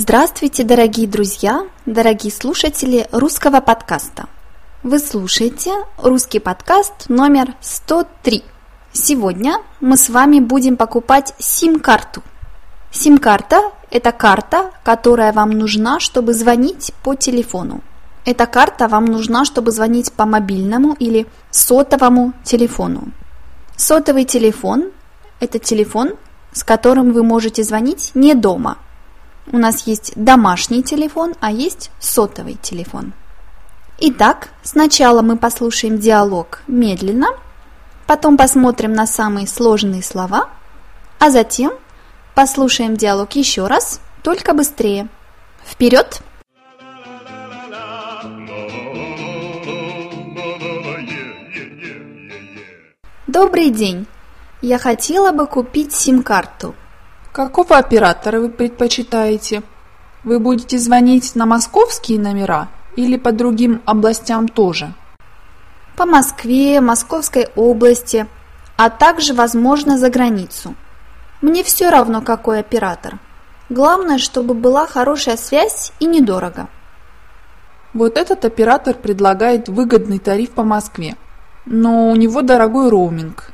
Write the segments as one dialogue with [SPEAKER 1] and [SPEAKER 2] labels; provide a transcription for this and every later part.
[SPEAKER 1] Здравствуйте, дорогие друзья, дорогие слушатели русского подкаста. Вы слушаете русский подкаст номер 103. Сегодня мы с вами будем покупать сим-карту. Сим-карта – это карта, которая вам нужна, чтобы звонить по телефону. Эта карта вам нужна, чтобы звонить по мобильному или сотовому телефону. Сотовый телефон – это телефон, с которым вы можете звонить не дома – у нас есть домашний телефон, а есть сотовый телефон. Итак, сначала мы послушаем диалог медленно, потом посмотрим на самые сложные слова, а затем послушаем диалог еще раз, только быстрее. Вперед! Добрый день! Я хотела бы купить сим-карту –
[SPEAKER 2] Какого оператора вы предпочитаете? Вы будете звонить на московские номера или по другим областям тоже?
[SPEAKER 1] По Москве, Московской области, а также, возможно, за границу. Мне все равно, какой оператор. Главное, чтобы была хорошая связь и недорого.
[SPEAKER 2] Вот этот оператор предлагает выгодный тариф по Москве, но у него дорогой роуминг.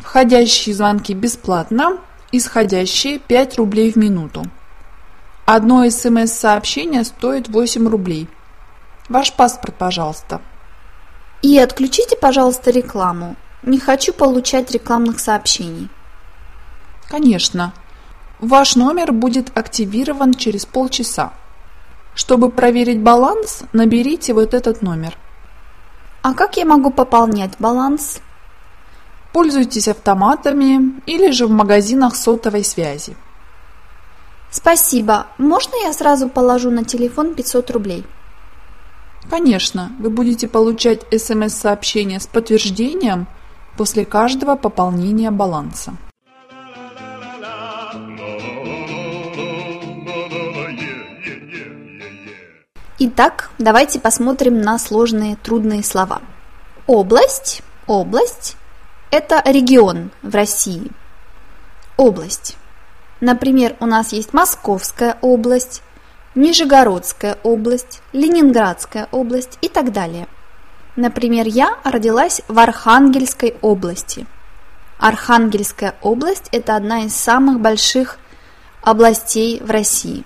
[SPEAKER 2] Входящие звонки бесплатно, исходящие 5 рублей в минуту. Одно СМС-сообщение стоит 8 рублей. Ваш паспорт, пожалуйста.
[SPEAKER 1] И отключите, пожалуйста, рекламу. Не хочу получать рекламных сообщений.
[SPEAKER 2] Конечно. Ваш номер будет активирован через полчаса. Чтобы проверить баланс, наберите вот этот номер.
[SPEAKER 1] А как я могу пополнять баланс?
[SPEAKER 2] Пользуйтесь автоматами или же в магазинах сотовой связи.
[SPEAKER 1] Спасибо. Можно я сразу положу на телефон 500 рублей?
[SPEAKER 2] Конечно, вы будете получать смс-сообщение с подтверждением после каждого пополнения баланса.
[SPEAKER 1] Итак, давайте посмотрим на сложные трудные слова. Область, область, это регион в России. Область. Например, у нас есть Московская область, Нижегородская область, Ленинградская область и так далее. Например, я родилась в Архангельской области. Архангельская область – это одна из самых больших областей в России.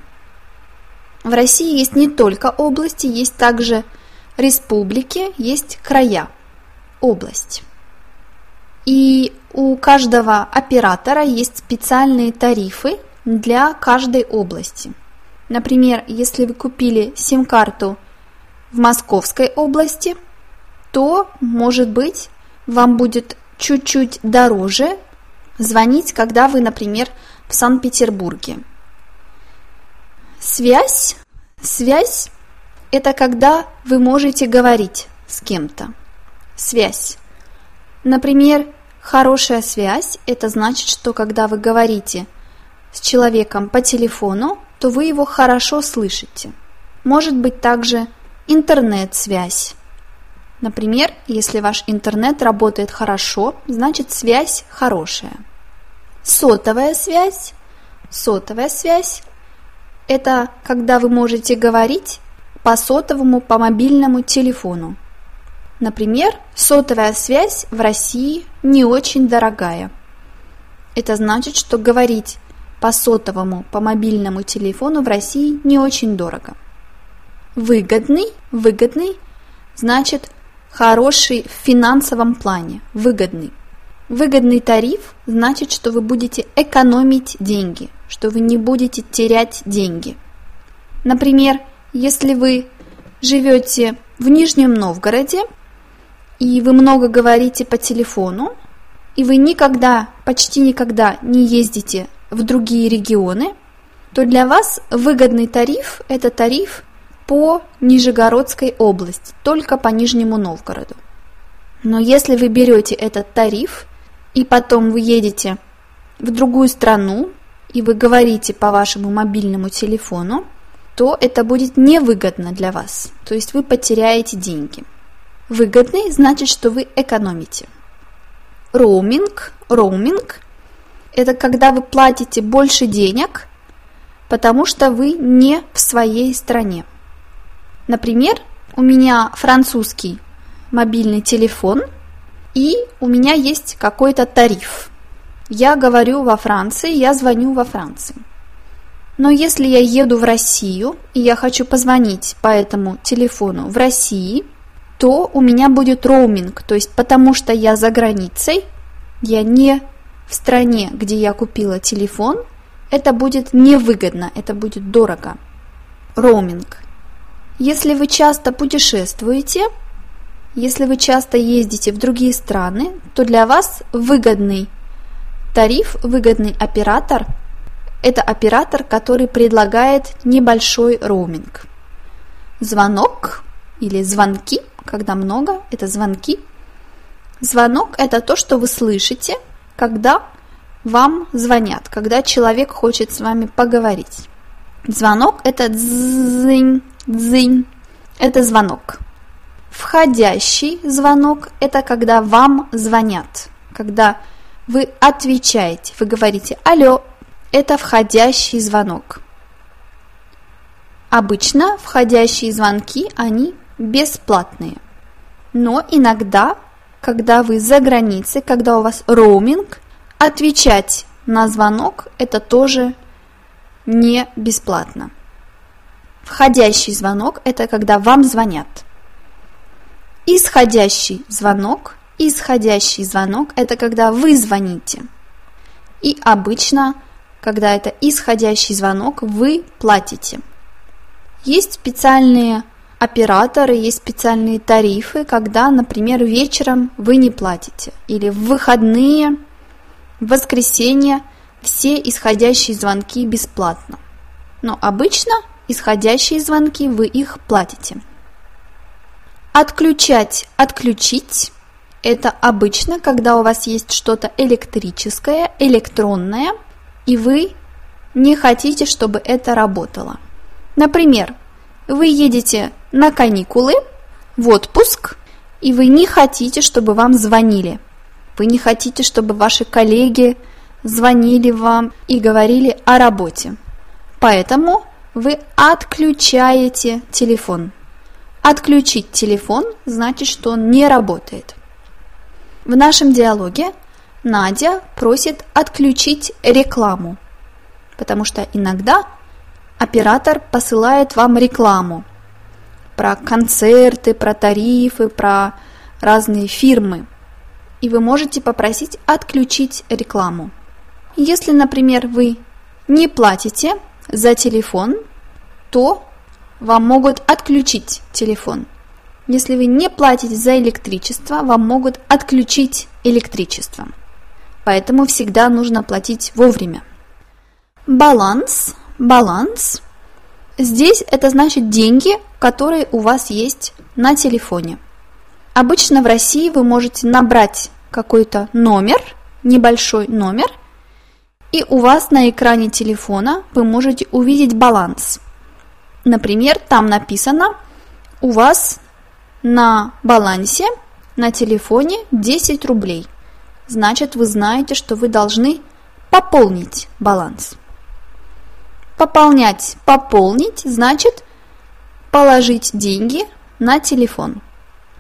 [SPEAKER 1] В России есть не только области, есть также республики, есть края. Область. И у каждого оператора есть специальные тарифы для каждой области. Например, если вы купили сим-карту в Московской области, то, может быть, вам будет чуть-чуть дороже звонить, когда вы, например, в Санкт-Петербурге. Связь. Связь – это когда вы можете говорить с кем-то. Связь. Например, хорошая связь – это значит, что когда вы говорите с человеком по телефону, то вы его хорошо слышите. Может быть также интернет-связь. Например, если ваш интернет работает хорошо, значит связь хорошая. Сотовая связь. Сотовая связь – это когда вы можете говорить по сотовому, по мобильному телефону. Например, сотовая связь в России не очень дорогая. Это значит, что говорить по сотовому, по мобильному телефону в России не очень дорого. Выгодный, выгодный значит хороший в финансовом плане, выгодный. Выгодный тариф значит, что вы будете экономить деньги, что вы не будете терять деньги. Например, если вы живете в Нижнем Новгороде, и вы много говорите по телефону, и вы никогда, почти никогда не ездите в другие регионы, то для вас выгодный тариф – это тариф по Нижегородской области, только по Нижнему Новгороду. Но если вы берете этот тариф, и потом вы едете в другую страну, и вы говорите по вашему мобильному телефону, то это будет невыгодно для вас, то есть вы потеряете деньги. Выгодный значит, что вы экономите. Роуминг, роуминг – это когда вы платите больше денег потому что вы не в своей стране. Например, у меня французский мобильный телефон, и у меня есть какой-то тариф. Я говорю во Франции, я звоню во Франции. Но если я еду в Россию, и я хочу позвонить по этому телефону в России, то у меня будет роуминг, то есть потому что я за границей, я не в стране, где я купила телефон, это будет невыгодно, это будет дорого. Роуминг. Если вы часто путешествуете, если вы часто ездите в другие страны, то для вас выгодный тариф, выгодный оператор – это оператор, который предлагает небольшой роуминг. Звонок или звонки, когда много, это звонки. Звонок – это то, что вы слышите, когда вам звонят, когда человек хочет с вами поговорить. Звонок – это дзынь, дзынь, это звонок. Входящий звонок – это когда вам звонят, когда вы отвечаете, вы говорите «Алло», это входящий звонок. Обычно входящие звонки, они бесплатные. Но иногда, когда вы за границей, когда у вас роуминг, отвечать на звонок – это тоже не бесплатно. Входящий звонок – это когда вам звонят. Исходящий звонок. Исходящий звонок – это когда вы звоните. И обычно, когда это исходящий звонок, вы платите. Есть специальные операторы, есть специальные тарифы, когда, например, вечером вы не платите. Или в выходные, в воскресенье все исходящие звонки бесплатно. Но обычно исходящие звонки вы их платите. Отключать, отключить – это обычно, когда у вас есть что-то электрическое, электронное, и вы не хотите, чтобы это работало. Например, вы едете на каникулы, в отпуск, и вы не хотите, чтобы вам звонили. Вы не хотите, чтобы ваши коллеги звонили вам и говорили о работе. Поэтому вы отключаете телефон. Отключить телефон значит, что он не работает. В нашем диалоге Надя просит отключить рекламу, потому что иногда оператор посылает вам рекламу про концерты, про тарифы, про разные фирмы. И вы можете попросить отключить рекламу. Если, например, вы не платите за телефон, то вам могут отключить телефон. Если вы не платите за электричество, вам могут отключить электричество. Поэтому всегда нужно платить вовремя. Баланс, баланс. Здесь это значит деньги, которые у вас есть на телефоне. Обычно в России вы можете набрать какой-то номер, небольшой номер, и у вас на экране телефона вы можете увидеть баланс – Например, там написано, у вас на балансе на телефоне 10 рублей. Значит, вы знаете, что вы должны пополнить баланс. Пополнять, пополнить, значит положить деньги на телефон.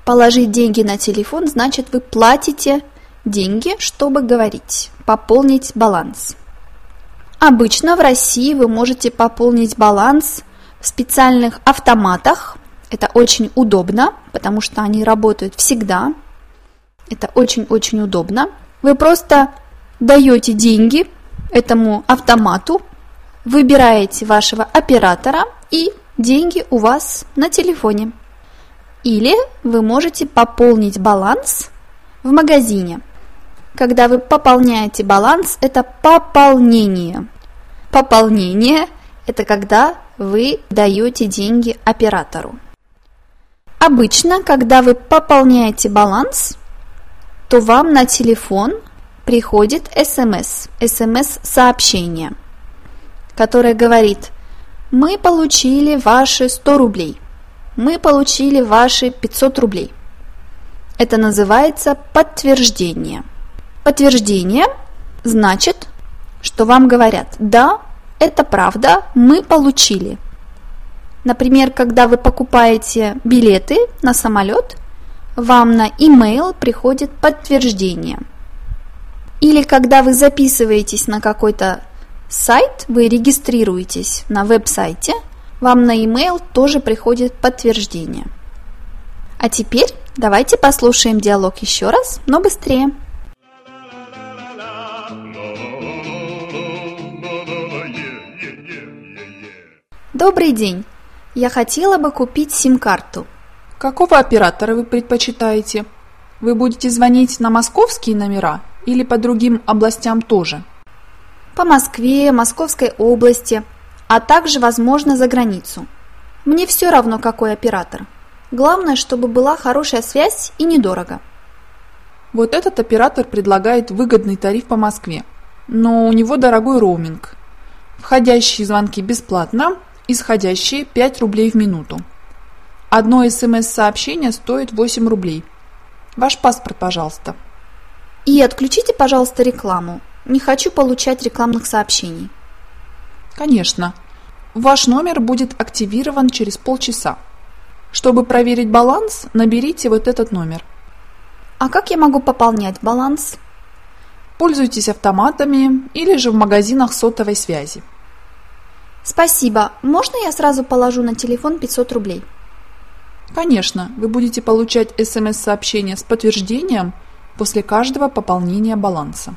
[SPEAKER 1] Положить деньги на телефон, значит вы платите деньги, чтобы говорить, пополнить баланс. Обычно в России вы можете пополнить баланс в специальных автоматах. Это очень удобно, потому что они работают всегда. Это очень-очень удобно. Вы просто даете деньги этому автомату, выбираете вашего оператора и деньги у вас на телефоне. Или вы можете пополнить баланс в магазине. Когда вы пополняете баланс, это пополнение. Пополнение – это когда вы даете деньги оператору. Обычно, когда вы пополняете баланс, то вам на телефон приходит смс, смс-сообщение, которое говорит, мы получили ваши 100 рублей, мы получили ваши 500 рублей. Это называется подтверждение. Подтверждение значит, что вам говорят, да, это правда, мы получили. Например, когда вы покупаете билеты на самолет, вам на email приходит подтверждение. Или когда вы записываетесь на какой-то сайт, вы регистрируетесь на веб-сайте, вам на email тоже приходит подтверждение. А теперь давайте послушаем диалог еще раз, но быстрее. Добрый день! Я хотела бы купить сим-карту.
[SPEAKER 2] Какого оператора вы предпочитаете? Вы будете звонить на московские номера или по другим областям тоже?
[SPEAKER 1] По Москве, Московской области, а также, возможно, за границу. Мне все равно, какой оператор. Главное, чтобы была хорошая связь и недорого.
[SPEAKER 2] Вот этот оператор предлагает выгодный тариф по Москве, но у него дорогой роуминг. Входящие звонки бесплатно, исходящие 5 рублей в минуту. Одно СМС-сообщение стоит 8 рублей. Ваш паспорт, пожалуйста.
[SPEAKER 1] И отключите, пожалуйста, рекламу. Не хочу получать рекламных сообщений.
[SPEAKER 2] Конечно. Ваш номер будет активирован через полчаса. Чтобы проверить баланс, наберите вот этот номер.
[SPEAKER 1] А как я могу пополнять баланс?
[SPEAKER 2] Пользуйтесь автоматами или же в магазинах сотовой связи.
[SPEAKER 1] Спасибо. Можно я сразу положу на телефон 500 рублей?
[SPEAKER 2] Конечно, вы будете получать смс-сообщение с подтверждением после каждого пополнения баланса.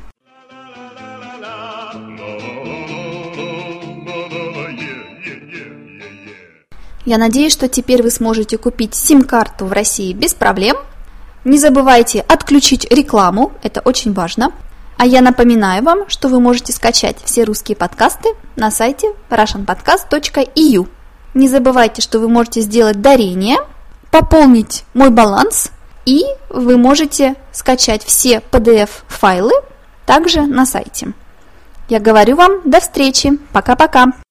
[SPEAKER 1] Я надеюсь, что теперь вы сможете купить сим-карту в России без проблем. Не забывайте отключить рекламу, это очень важно. А я напоминаю вам, что вы можете скачать все русские подкасты на сайте russianpodcast.eu. Не забывайте, что вы можете сделать дарение, пополнить мой баланс, и вы можете скачать все PDF-файлы также на сайте. Я говорю вам до встречи. Пока-пока.